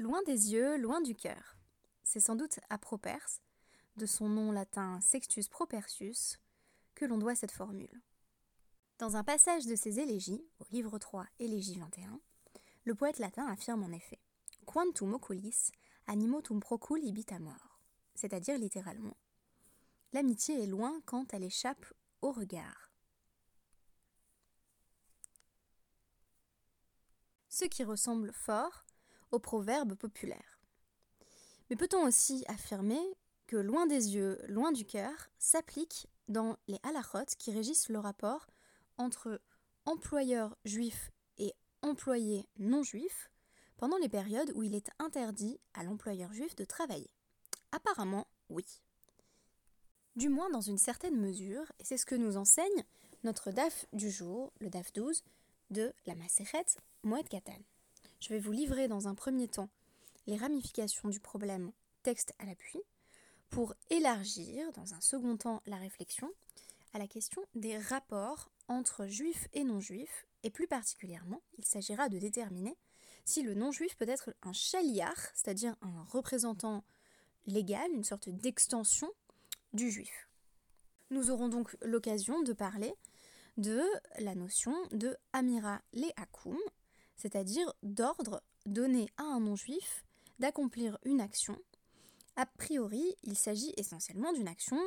Loin des yeux, loin du cœur. C'est sans doute à Properce, de son nom latin Sextus Propertius, que l'on doit cette formule. Dans un passage de ses élégies, au livre 3, Élégie 21, le poète latin affirme en effet Quantum oculis, animotum procul ibit mort, c'est-à-dire littéralement L'amitié est loin quand elle échappe au regard. Ce qui ressemble fort au proverbe populaire. Mais peut-on aussi affirmer que loin des yeux, loin du cœur s'applique dans les halachot qui régissent le rapport entre employeurs juifs et employés non juifs pendant les périodes où il est interdit à l'employeur juif de travailler? Apparemment, oui. Du moins dans une certaine mesure, et c'est ce que nous enseigne notre DAF du jour, le DAF 12, de la Maseret Moed Katan. Je vais vous livrer dans un premier temps les ramifications du problème texte à l'appui, pour élargir dans un second temps la réflexion à la question des rapports entre juifs et non-juifs, et plus particulièrement, il s'agira de déterminer si le non-juif peut être un chaliar, c'est-à-dire un représentant légal, une sorte d'extension du juif. Nous aurons donc l'occasion de parler de la notion de amira le akum, c'est-à-dire d'ordre donné à un non-juif d'accomplir une action. A priori, il s'agit essentiellement d'une action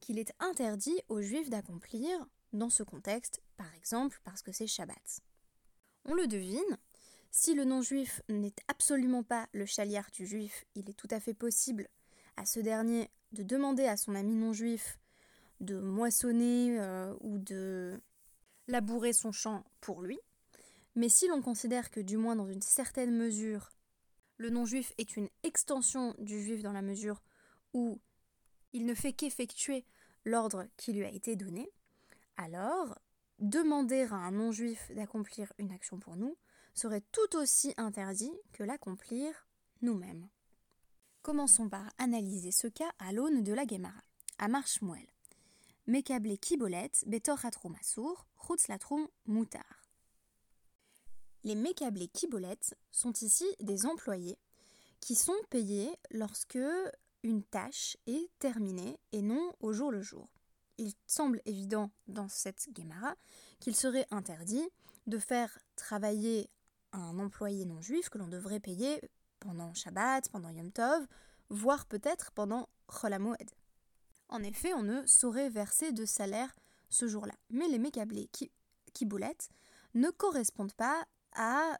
qu'il est interdit aux juifs d'accomplir dans ce contexte, par exemple parce que c'est Shabbat. On le devine, si le non-juif n'est absolument pas le chaliard du juif, il est tout à fait possible à ce dernier de demander à son ami non-juif de moissonner euh, ou de labourer son champ pour lui. Mais si l'on considère que du moins dans une certaine mesure, le non-juif est une extension du juif dans la mesure où il ne fait qu'effectuer l'ordre qui lui a été donné, alors demander à un non-juif d'accomplir une action pour nous serait tout aussi interdit que l'accomplir nous-mêmes. Commençons par analyser ce cas à l'aune de la Gemara. À Marshmuel. Mekable kibolet, betor hatrum asur, latrum mutar. Les Mekable kibolet sont ici des employés qui sont payés lorsque une tâche est terminée et non au jour le jour. Il semble évident dans cette Gemara qu'il serait interdit de faire travailler un employé non juif que l'on devrait payer pendant Shabbat, pendant Yom Tov, voire peut-être pendant Chol En effet, on ne saurait verser de salaire ce jour-là. Mais les mécablés qui, ne correspondent pas à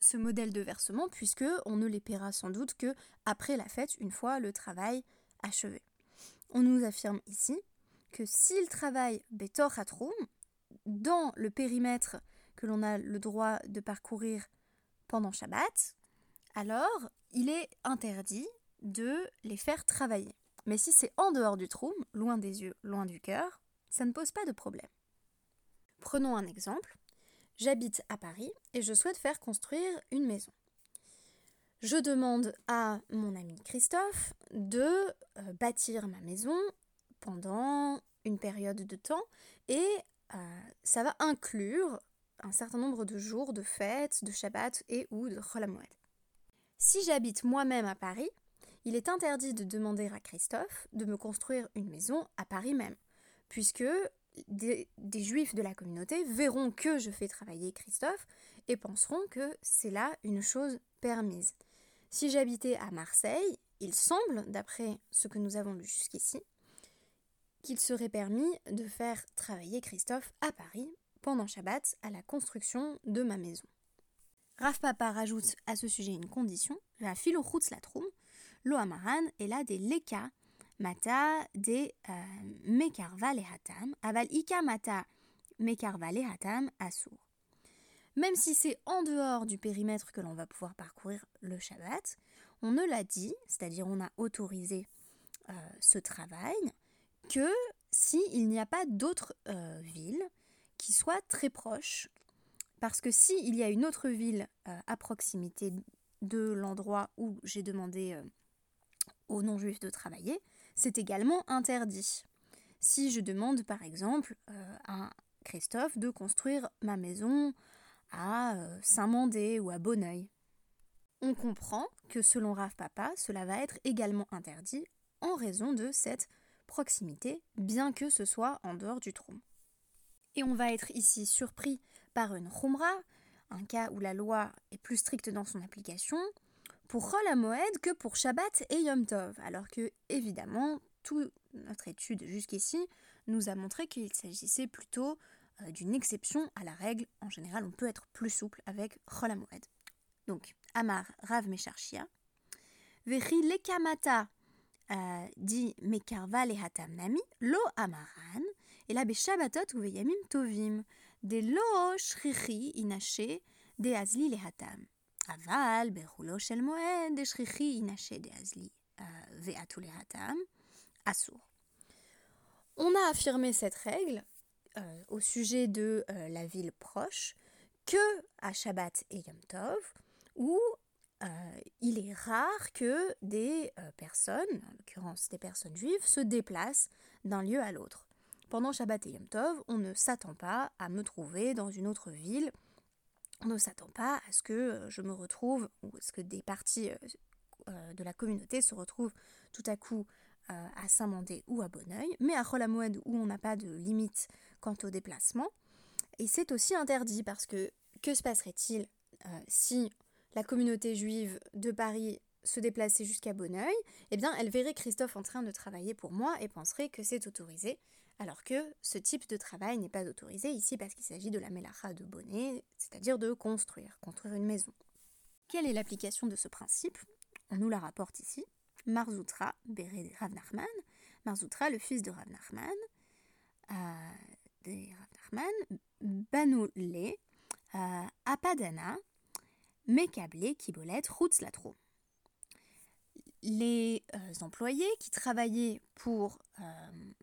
ce modèle de versement puisque on ne les paiera sans doute que après la fête une fois le travail achevé. On nous affirme ici que s'ils travaillent Betor Hatrum, dans le périmètre que l'on a le droit de parcourir pendant Shabbat, alors il est interdit de les faire travailler. Mais si c'est en dehors du troum, loin des yeux, loin du cœur, ça ne pose pas de problème. Prenons un exemple. J'habite à Paris et je souhaite faire construire une maison. Je demande à mon ami Christophe de euh, bâtir ma maison pendant une période de temps et euh, ça va inclure un certain nombre de jours de fêtes, de Shabbat et ou de Chol si j'habite moi-même à Paris, il est interdit de demander à Christophe de me construire une maison à Paris même, puisque des, juifs de la communauté verront que je fais travailler Christophe et penseront que c'est là une chose permise. Si j'habitais à Marseille, il semble, d'après ce que nous avons lu jusqu'ici, qu'il serait permis de faire travailler Christophe à Paris pendant Shabbat à la construction de ma maison. Rav Papa rajoute à ce sujet une condition, la filochutz latrum, lo amaran est là des leka mata des euh, mekarva lehatam, aval ika mata mekarva lehatam asur. Même si c'est en dehors du périmètre que l'on va pouvoir parcourir le Shabbat, on ne l'a dit, c'est-à-dire on a autorisé euh, ce travail, que s'il n'y a pas d'autres euh, villes qui soient très proches parce que s'il y a une autre ville à proximité de l'endroit où j'ai demandé aux non-juifs de travailler, c'est également interdit. Si je demande par exemple euh, à Christophe de construire ma maison à Saint-Mandé ou à Bonneuil. On comprend que selon Rav Papa, cela va être également interdit en raison de cette proximité, bien que ce soit en dehors du trône. Et on va être ici surpris par une Khumra, un cas où la loi est plus stricte dans son application, pour Chol que pour Shabbat et Yom Tov, alors que, évidemment, toute notre étude jusqu'ici nous a montré qu'il s'agissait plutôt euh, d'une exception à la règle. En général, on peut être plus souple avec Chol Moed. Donc, Amar Rav Mesharchia, Vechi Lekamata euh, dit Mekarva Lehatam Nami, Lo Amaran, et là, Beshabatot ou Veyamim Tovim, de Lo Shrichi Inache, de Azli Lehatam. Euh. On a affirmé cette règle euh, au sujet de euh, la ville proche que à Shabbat et Yom Tov, où il est rare que des personnes, en l'occurrence des personnes juives, se déplacent d'un lieu à l'autre. Pendant Shabbat et Yom Tov, on ne s'attend pas à me trouver dans une autre ville, on ne s'attend pas à ce que je me retrouve, ou à ce que des parties de la communauté se retrouvent tout à coup à Saint-Mandé ou à Bonneuil, mais à Cholamoued où on n'a pas de limite quant au déplacement. Et c'est aussi interdit parce que que se passerait-il euh, si la communauté juive de Paris se déplaçait jusqu'à Bonneuil Eh bien, elle verrait Christophe en train de travailler pour moi et penserait que c'est autorisé, alors que ce type de travail n'est pas autorisé ici parce qu'il s'agit de la melacha de bonnet, c'est-à-dire de construire, construire une maison. Quelle est l'application de ce principe? On nous la rapporte ici. Marzoutra, Béré de Rav Nachman, le fils de Rav Nachman, euh, de Banoulé, euh, Apadana, Mekablé, Kibolet, Latro. Les euh, employés qui travaillaient pour euh,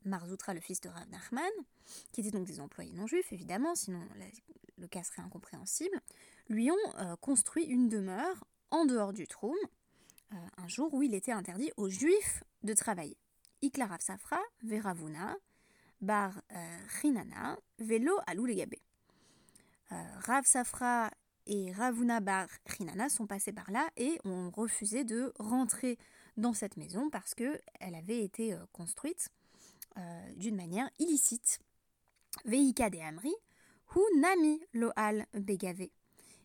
Marzoutra, le fils de Rav Nachman, qui étaient donc des employés non juifs évidemment, sinon le cas serait incompréhensible, lui ont construit une demeure en dehors du Troum, euh, un jour où il était interdit aux juifs de travailler. Iklarav Safra, Veravuna, Bar Rinana, euh, Velo Alou Legabé. Euh, Rav Safra et Ravuna Bar Rinana sont passés par là et ont refusé de rentrer dans cette maison parce qu'elle avait été construite d'une manière illicite. Veika de Amri, Hu Nami Loal Begave.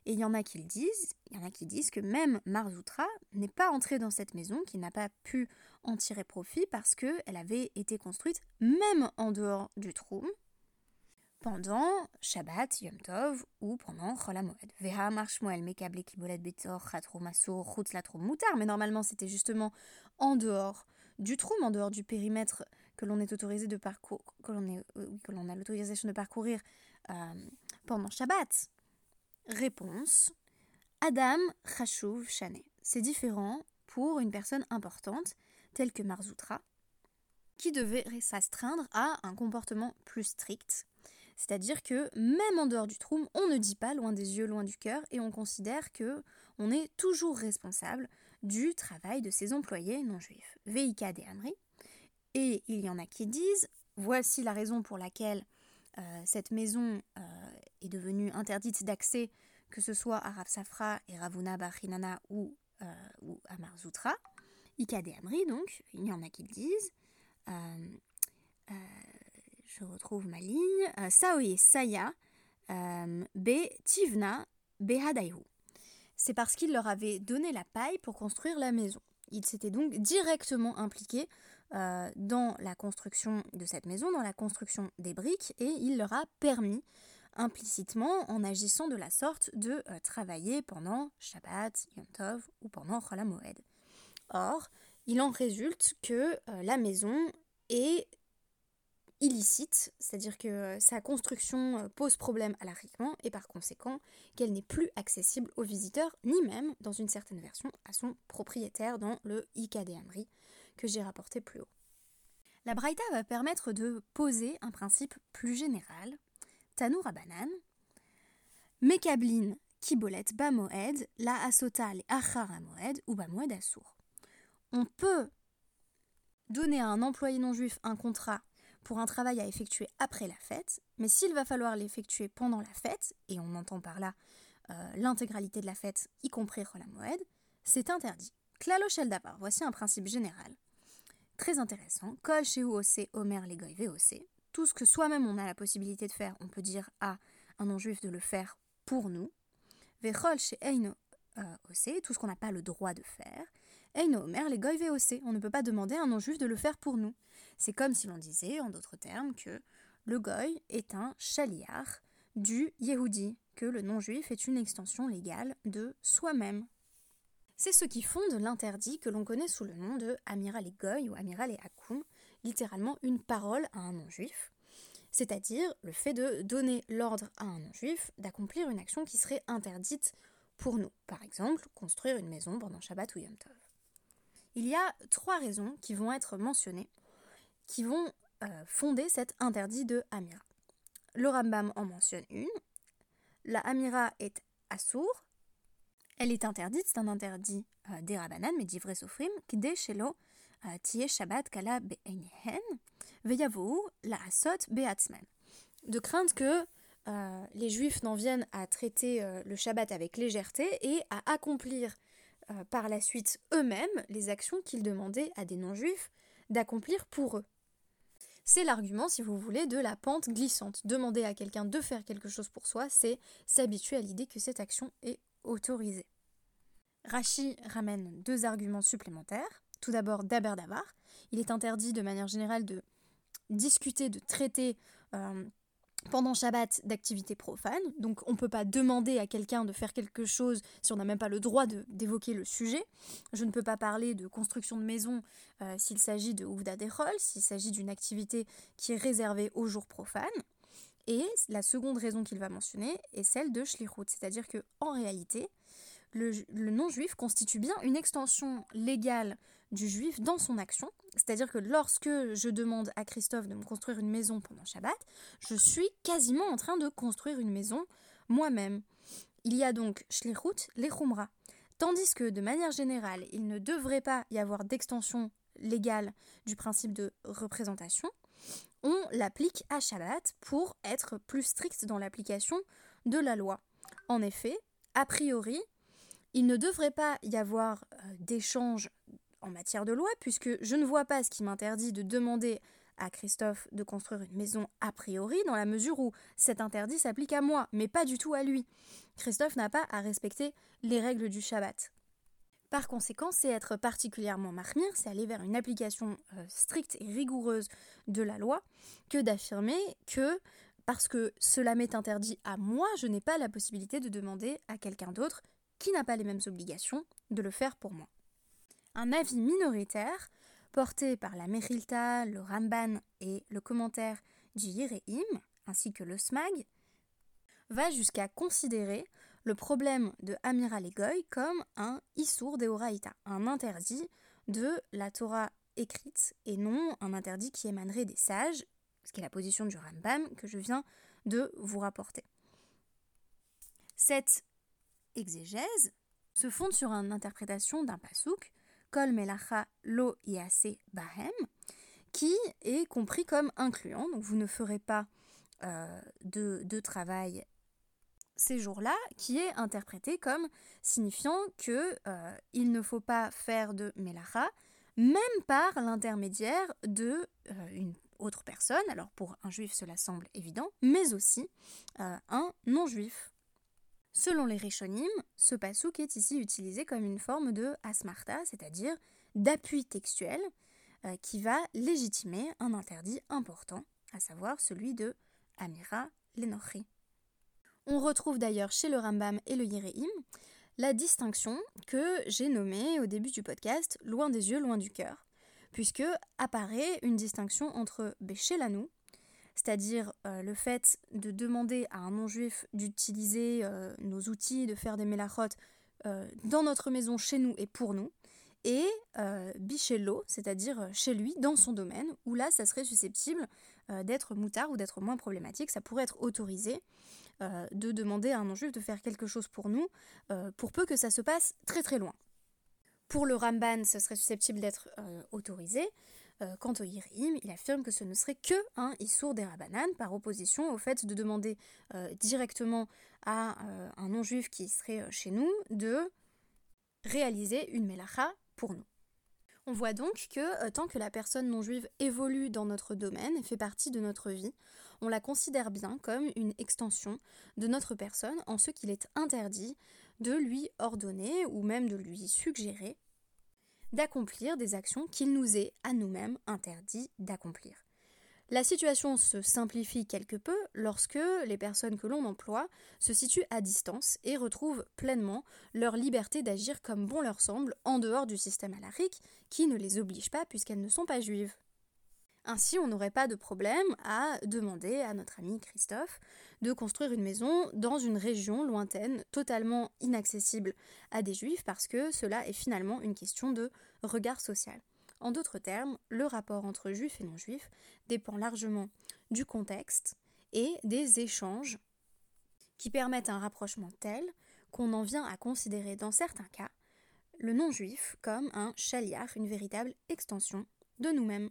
Et il y en a qui le disent, il y en a qui disent que même Marzoutra n'est pas entrée dans cette maison, qu'il n'a pas pu en tirer profit parce qu'elle avait été construite même en dehors du trou pendant Shabbat, Yom Tov ou pendant Chol HaMoed. Veha Marshmuel Mekable Kibolet Betor Chatro Masur Chutz Latro Moutar, mais normalement c'était justement en dehors du trou, en dehors du périmètre que l'on est autorisé de parcourir, que l'on a l'autorisation de parcourir euh, pendant Shabbat. Réponse Adam Chashuv Shane. C'est différent pour une personne importante, telle que Marzoutra, qui devait s'astreindre à un comportement plus strict. C'est-à-dire que même en dehors du troum, on ne dit pas loin des yeux, loin du cœur, et on considère que on est toujours responsable du travail de ses employés non juifs. Veika de Amri. Et il y en a qui disent voici la raison pour laquelle euh, cette maison euh, est devenue interdite d'accès, que ce soit à Rav Safra et Ravuna Bachinana ou, euh, ou à Marzoutra. Ikade Amri, donc, il y en a qui le disent. Je retrouve ma ligne. Saoye Saya, Be Tivna, Behadayu. C'est parce qu'il leur avait donné la paille pour construire la maison. Il s'était donc directement impliqué euh, dans la construction de cette maison, dans la construction des briques, et il leur a permis implicitement, en agissant de la sorte, de euh, travailler pendant Shabbat, Yom Tov ou pendant Chol Moed. Or, il en résulte que euh, la maison est illicite, c'est-à-dire que sa construction pose problème à l'arrivement et par conséquent qu'elle n'est plus accessible aux visiteurs, ni même, dans une certaine version, à son propriétaire dans le Ikade Amri, que j'ai rapporté plus haut. La Braïta va permettre de poser un principe plus général. Tanour Abanan, Mekablin, Kibolet, Bamoed, La Asota, les Moed ou Bamoed Assour. On peut donner à un employé non juif un contrat pour un travail à effectuer après la fête, mais s'il va falloir l'effectuer pendant la fête, et on entend par là euh, l'intégralité de la fête, y compris Moed, c'est interdit. Klalo shel davar, voici un principe général. Très intéressant. Kol chez ose omer legoy veose. Tout ce que soi-même on a la possibilité de faire, on peut dire à un non-juif de le faire pour nous. Vechol chez eino ose, tout ce qu'on n'a pas le droit de faire. Eino omer legoy veose. On ne peut pas demander à un non-juif de le faire pour nous. C'est comme si l'on disait, en d'autres termes, que le goy est un chaliar du Yehudi, que le non-juif est une extension légale de soi-même. C'est ce qui fonde l'interdit que l'on connaît sous le nom de Amiral et Goy ou Amiral et Akoum, littéralement une parole à un non-juif, c'est-à-dire le fait de donner l'ordre à un non-juif d'accomplir une action qui serait interdite pour nous, par exemple construire une maison pendant Shabbat ou Yom Tov. Il y a trois raisons qui vont être mentionnées, qui vont euh, fonder cet interdit de Amira. Le Rambam en mentionne une. La Amira est assour. Elle est interdite, c'est un interdit euh, des Rabbanan, mais d'ivrei sofrim, kde shelo euh, tiye shabbat kala be'einehen, veyavou la asot be'atzman. De crainte que les juifs n'en viennent à traiter le Shabbat avec légèreté et à accomplir par la suite eux-mêmes les actions qu'ils demandaient à des non-juifs d'accomplir pour eux. C'est l'argument, si vous voulez, de la pente glissante. Demander à quelqu'un de faire quelque chose pour soi, c'est s'habituer à l'idée que cette action est autorisée. Rachi ramène deux arguments supplémentaires. Tout d'abord, d'Aber Davar. Il est interdit de manière générale de discuter, de traiter euh, pendant Shabbat d'activités profanes. Donc on ne peut pas demander à quelqu'un de faire quelque chose si on n'a même pas le droit d'évoquer le sujet. Je ne peux pas parler de construction de maison euh, s'il s'agit de Ouvda Derol, s'il s'agit d'une activité qui est réservée aux jours profanes. Et la seconde raison qu'il va mentionner est celle de Shlichut, c'est-à-dire que en réalité, le, le non-juif constitue bien une extension légale du juif dans son action. C'est-à-dire que lorsque je demande à Christophe de me construire une maison pendant Shabbat, je suis quasiment en train de construire une maison moi-même. Il y a donc Shlichut, les Khumra. Tandis que de manière générale, il ne devrait pas y avoir d'extension légale du principe de représentation, on l'applique à Shabbat pour être plus strict dans l'application de la loi. En effet, a priori, il ne devrait pas y avoir euh, d'échange en matière de loi, puisque je ne vois pas ce qui m'interdit de demander à Christophe de construire une maison a priori, dans la mesure où cet interdit s'applique à moi, mais pas du tout à lui. Christophe n'a pas à respecter les règles du Shabbat. Par conséquent, c'est être particulièrement marmire, c'est aller vers une application euh, stricte et rigoureuse de la loi, que d'affirmer que parce que cela m'est interdit à moi, je n'ai pas la possibilité de demander à quelqu'un d'autre qui n'a pas les mêmes obligations de le faire pour moi. Un avis minoritaire, porté par la Merilta, le Ramban et le commentaire du ainsi que le Smag, va jusqu'à considérer le problème de Amiral Egoy comme un Issour Deoraita, un interdit de la Torah écrite et non un interdit qui émanerait des sages, ce qui est la position du Rambam que je viens de vous rapporter. Cette exégèse se fonde sur une interprétation d'un pasouk Melacha Lo Yase Bahem, qui est compris comme incluant. Donc vous ne ferez pas euh, de, travail ces jours-là, qui est interprété comme signifiant que euh, il ne faut pas faire de Melacha, même par l'intermédiaire de euh, autre personne. Alors pour un juif, cela semble évident, mais aussi un non-juif. Selon les Rishonim, ce pasouk est ici utilisé comme une forme de asmarta, c'est-à-dire d'appui textuel, euh, qui va légitimer un interdit important, à savoir celui de Amira Lenochi. On retrouve d'ailleurs chez le Rambam et le Yireim la distinction que j'ai nommée au début du podcast loin des yeux, loin du cœur, puisque apparaît une distinction entre Béchelanu, c'est-à-dire euh, le fait de demander à un non-juif d'utiliser euh, nos outils, de faire des mélachot euh, dans notre maison, chez nous et pour nous, et bichello, c'est-à-dire chez lui, dans son domaine, où là, ça serait susceptible d'être moutard ou d'être moins problématique, ça pourrait être autorisé de demander à un non-juif de faire quelque chose pour nous, pour peu que ça se passe très très loin. Pour le Ramban, ce serait susceptible d'être autorisé, euh, quant au Yirim, il affirme que ce ne serait que un Issour des Rabbanan, par opposition au fait de demander euh, directement à euh, un non-juif qui serait chez nous de réaliser une melacha pour nous. On voit donc que tant que la personne non juive évolue dans notre domaine et fait partie de notre vie, on la considère bien comme une extension de notre personne en ce qu'il est interdit de lui ordonner ou même de lui suggérer d'accomplir des actions qu'il nous est à nous-mêmes interdit d'accomplir. La situation se simplifie quelque peu lorsque les personnes que l'on emploie se situent à distance et retrouvent pleinement leur liberté d'agir comme bon leur semble en dehors du système alarique qui ne les oblige pas puisqu'elles ne sont pas juives. Ainsi, on n'aurait pas de problème à demander à notre ami Christophe de construire une maison dans une région lointaine, totalement inaccessible à des juifs, parce que cela est finalement une question de regard social. En d'autres termes, le rapport entre juifs et non-juifs dépend largement du contexte et des échanges qui permettent un rapprochement tel qu'on en vient à considérer dans certains cas le non-juif comme un chaliar, une véritable extension de nous-mêmes.